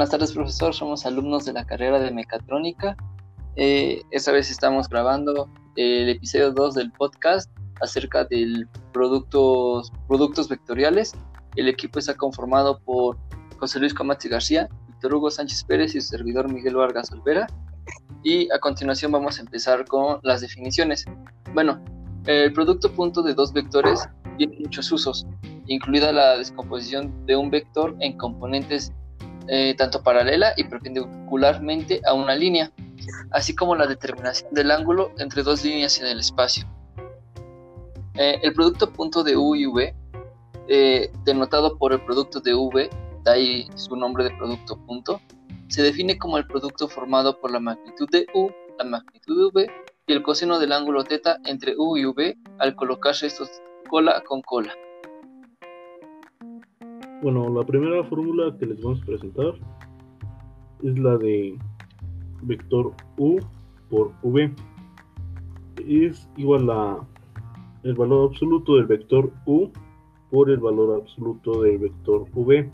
Buenas tardes, profesor. Somos alumnos de la carrera de mecatrónica. Eh, esta vez estamos grabando el episodio 2 del podcast acerca del productos, productos vectoriales. El equipo está conformado por José Luis Comachi García, Víctor Hugo Sánchez Pérez y su servidor Miguel Vargas Olvera. Y a continuación vamos a empezar con las definiciones. Bueno, el producto punto de dos vectores tiene muchos usos, incluida la descomposición de un vector en componentes eh, tanto paralela y perpendicularmente a una línea, así como la determinación del ángulo entre dos líneas en el espacio. Eh, el producto punto de U y V, eh, denotado por el producto de V, de ahí su nombre de producto punto, se define como el producto formado por la magnitud de U, la magnitud de V y el coseno del ángulo θ entre U y V al colocarse estos cola con cola. Bueno, la primera fórmula que les vamos a presentar es la de vector U por V. Es igual a el valor absoluto del vector U por el valor absoluto del vector V.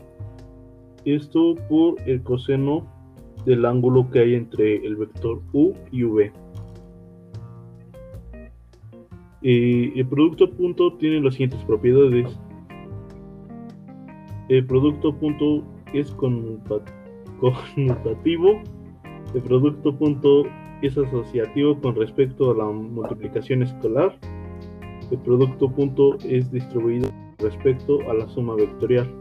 Esto por el coseno del ángulo que hay entre el vector U y V. Eh, el producto punto tiene las siguientes propiedades. El producto punto es conmutativo. El producto punto es asociativo con respecto a la multiplicación escalar. El producto punto es distribuido respecto a la suma vectorial.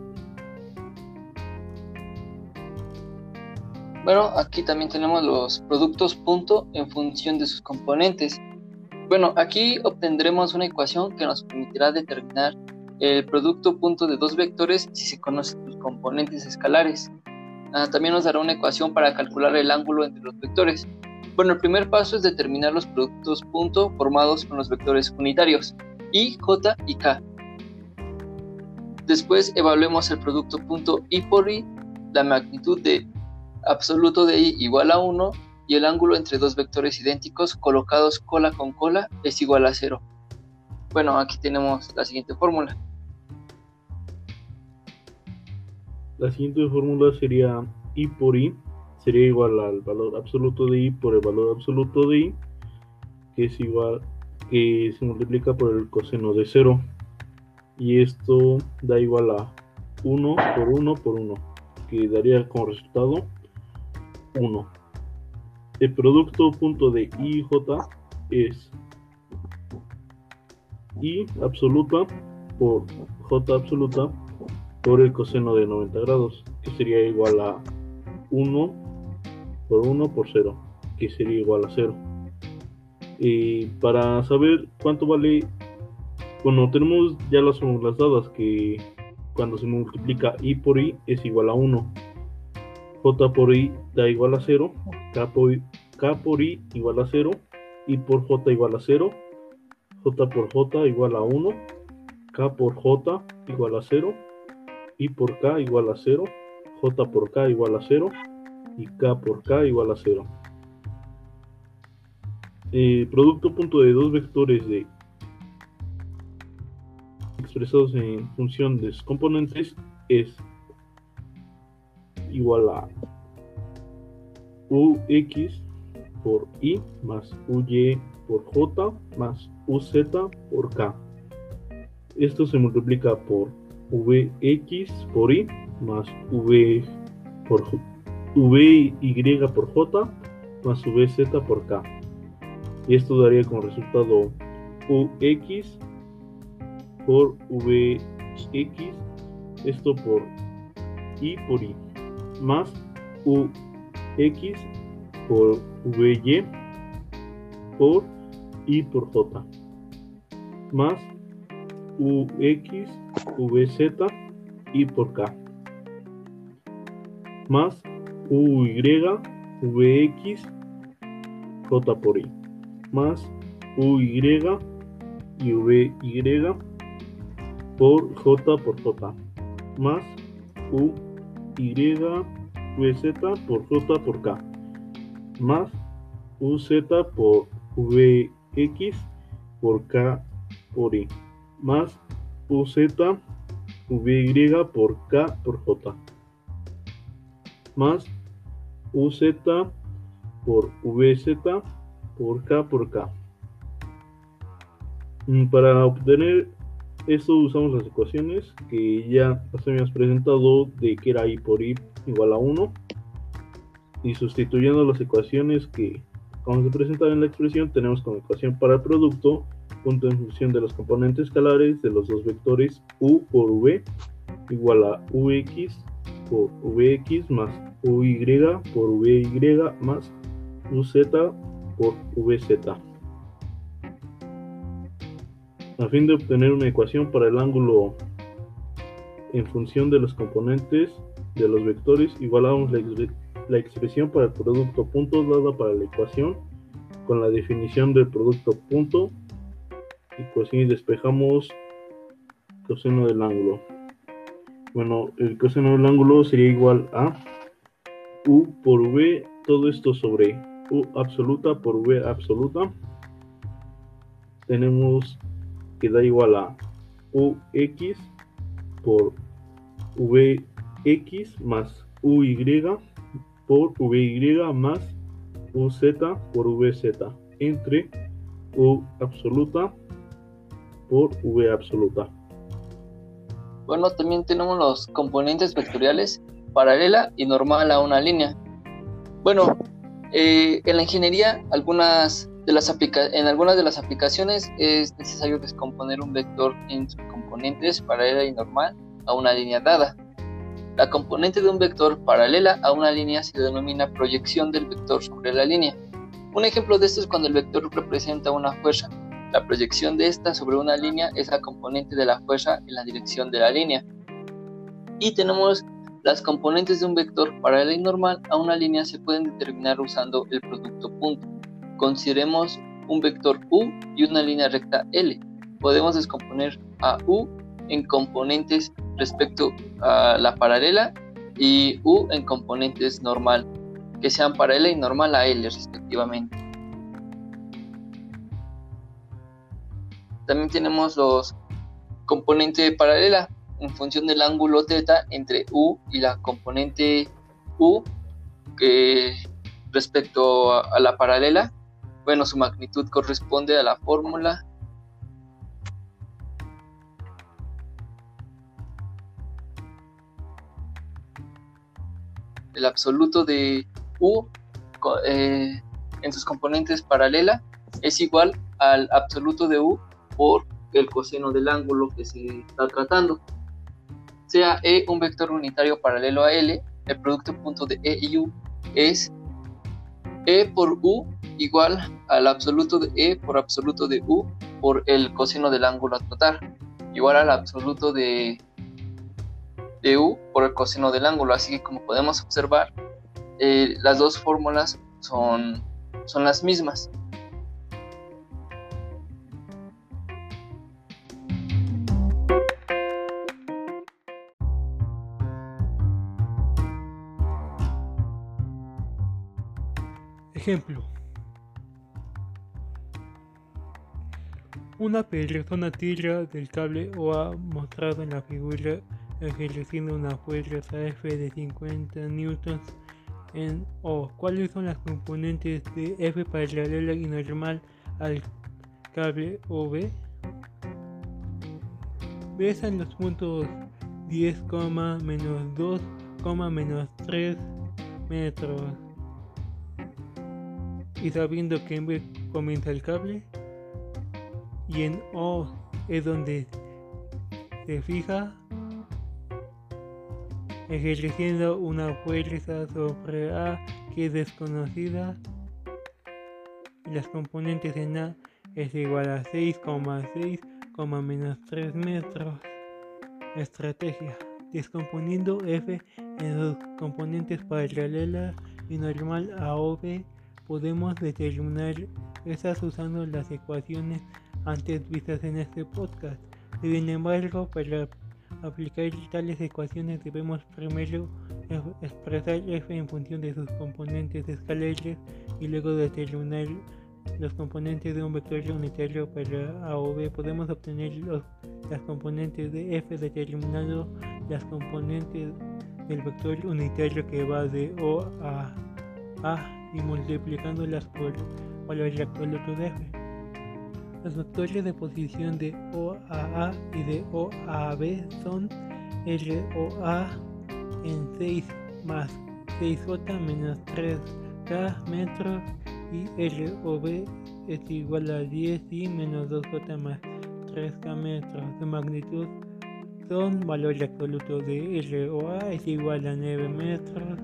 Bueno, aquí también tenemos los productos punto en función de sus componentes. Bueno, aquí obtendremos una ecuación que nos permitirá determinar el producto punto de dos vectores si se conocen sus componentes escalares. Ah, también nos dará una ecuación para calcular el ángulo entre los vectores. Bueno, el primer paso es determinar los productos punto formados con los vectores unitarios i, j y k. Después evaluemos el producto punto i por i, la magnitud de absoluto de i igual a 1 y el ángulo entre dos vectores idénticos colocados cola con cola es igual a 0. Bueno, aquí tenemos la siguiente fórmula. La siguiente fórmula sería i por i, sería igual al valor absoluto de i por el valor absoluto de i, que es igual, que se multiplica por el coseno de 0. Y esto da igual a 1 por 1 por 1, que daría como resultado 1. El producto punto de i j es i absoluta por j absoluta por el coseno de 90 grados, que sería igual a 1 por 1 por 0, que sería igual a 0. Y para saber cuánto vale, bueno, tenemos ya las fórmulas dadas que cuando se multiplica i por i es igual a 1 J por I da igual a 0, K por, K por I igual a 0, I por J igual a 0, J por J igual a 1, K por J igual a 0, I por K igual a 0, J por K igual a 0 y K por K igual a 0. El producto punto de dos vectores de expresados en función de sus componentes es igual a ux por i más uy por j más uz por k. Esto se multiplica por vx por i más v por vy por j más vz por k. Y esto daría como resultado ux por vx, esto por i por i más ux por vy por i por j más ux vz i por k. Más uy vx j por i. Más uy y vy por j por j. Más u y VZ por J por K. Más UZ por VX por K por I. Más UZ VY por K por J. más UZ por VZ por K por K. Mm, para obtener esto usamos las ecuaciones que ya habíamos presentado de que era I por I igual a 1 y sustituyendo las ecuaciones que vamos a presentar en la expresión tenemos como ecuación para el producto punto en función de los componentes escalares de los dos vectores u por v igual a ux por vx más uy por vy más uz por vz. A fin de obtener una ecuación para el ángulo en función de los componentes de los vectores, igualamos la, la expresión para el producto punto dada para la ecuación con la definición del producto punto y pues si despejamos coseno del ángulo. Bueno, el coseno del ángulo sería igual a u por v, todo esto sobre u absoluta por v absoluta. Tenemos que da igual a ux por vx más uy por vy más uz por vz entre u absoluta por v absoluta. Bueno, también tenemos los componentes vectoriales paralela y normal a una línea. Bueno, eh, en la ingeniería, algunas de las en algunas de las aplicaciones es necesario descomponer un vector en sus componentes paralela y normal a una línea dada. La componente de un vector paralela a una línea se denomina proyección del vector sobre la línea. Un ejemplo de esto es cuando el vector representa una fuerza la proyección de esta sobre una línea es la componente de la fuerza en la dirección de la línea. Y tenemos las componentes de un vector paralela y normal a una línea se pueden determinar usando el producto punto. Consideremos un vector u y una línea recta L. Podemos descomponer a u en componentes respecto a la paralela y u en componentes normal, que sean paralela y normal a L respectivamente. También tenemos los componentes paralela en función del ángulo teta entre U y la componente U que respecto a, la paralela. Bueno, su magnitud corresponde a la fórmula el absoluto de U eh, en sus componentes paralela es igual al absoluto de U por el coseno del ángulo que se está tratando. Sea E un vector unitario paralelo a L, el producto punto de E y U es E por U igual al absoluto de E por absoluto de U por el coseno del ángulo a tratar, igual al absoluto de, de U por el coseno del ángulo. Así que como podemos observar, eh, las dos fórmulas son, son las mismas. Ejemplo. Una persona tira del cable o mostrado en la figura ejerciendo una fuerza F de 50 newtons en O. ¿Cuáles son las componentes de F paralela y normal al cable OB? Besan los puntos 10, menos 2, menos 3 metros y sabiendo que en B comienza el cable y en O es donde se fija ejerciendo una fuerza sobre A que es desconocida las componentes en A es igual a 6,6, menos 3 metros. Estrategia. Descomponiendo F en sus componentes paralelas y normal a OB podemos determinar esas usando las ecuaciones antes vistas en este podcast. Sin embargo, para aplicar tales ecuaciones debemos primero expresar f en función de sus componentes escalares y luego determinar los componentes de un vector unitario para A o B. Podemos obtener las componentes de f determinando las componentes del vector unitario que va de O a A y multiplicándolas por valor absoluto de F. Los vectores de posición de O a A y de O a B son ROA en 6 más 6J menos 3K metros y ROB es igual a 10 y menos 2J más 3K metros de magnitud son valores absolutos de ROA es igual a 9 metros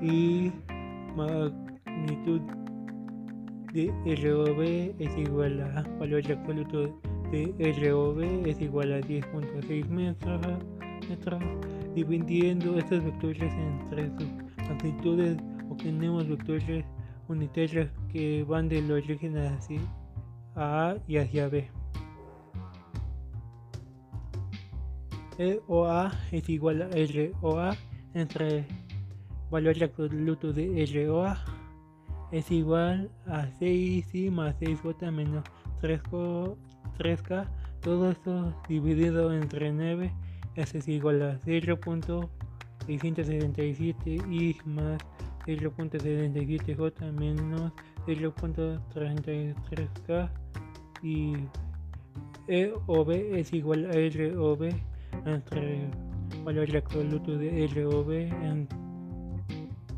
y magnitud de ROB es igual a valor absoluto de ROB es igual a 10.6 metros. Dividiendo estos vectores entre sus magnitudes obtenemos vectores unitarios que van del origen hacia A y hacia B. E OA es igual a ROA entre valor absoluto de ROA es igual a 6 y más 6j menos 3, k. Todo esto dividido entre 9 es igual a 0.677 y más 0.77j menos 0.33k y E o B es igual a R o B entre valor absoluto de R o B en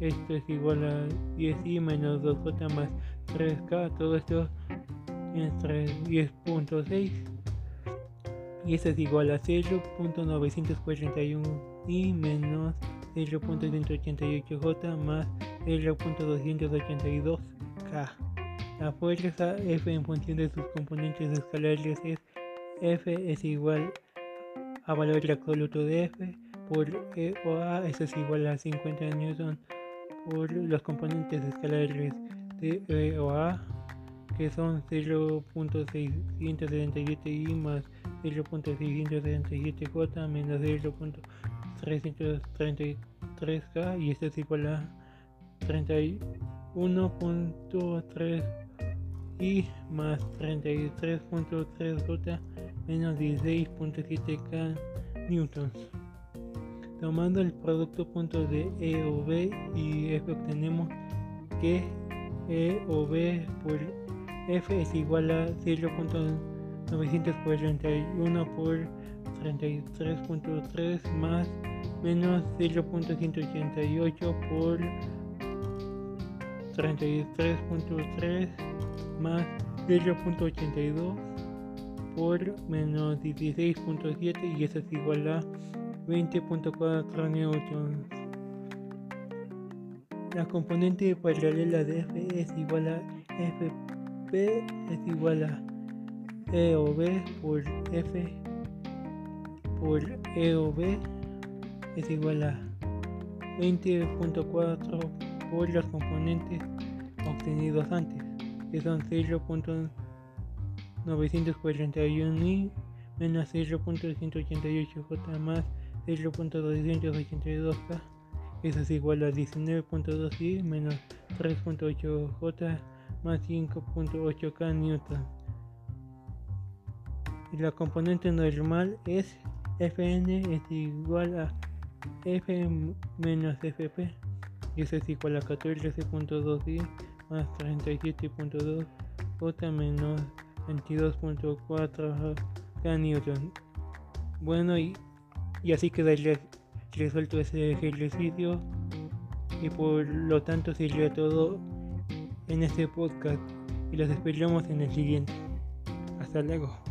esto es igual a 10i menos 2j más 3k, todo esto entre 10.6 y esto es igual a 0.941 y menos 0.188j más 0.282k. La fuerza F en función de sus componentes escalares es F es igual a valor absoluto de F por E o A, eso es igual a 50 newton por los componentes escalares de E o A, que son 0.677 y más 0.677J menos 0.333K y esto es igual a 31.3 y más 33.3J menos 16.7K newtons. Tomando el producto punto de E o B y F obtenemos que E o B por F es igual a 0.941 por 33.3 más menos 0.188 por 33.3 más 0.82 por menos 16.7 y eso es igual a 20.4 newtons. La componente paralela de F es igual a FP es igual a E o B por F por E o B es igual a 20.4 por los componentes obtenidos antes, que son 0.941 y menos 0.188J más 0.282K. Eso es igual a 19.2 y menos 3.8J más 5.8K newton. La componente normal es Fn es igual a F menos FP. Y eso es igual a 14.2 y más 37.2 J menos 22.4 K newton. Bueno y y así queda resuelto ese ejercicio y por lo tanto sería todo en este podcast y los esperamos en el siguiente. Hasta luego.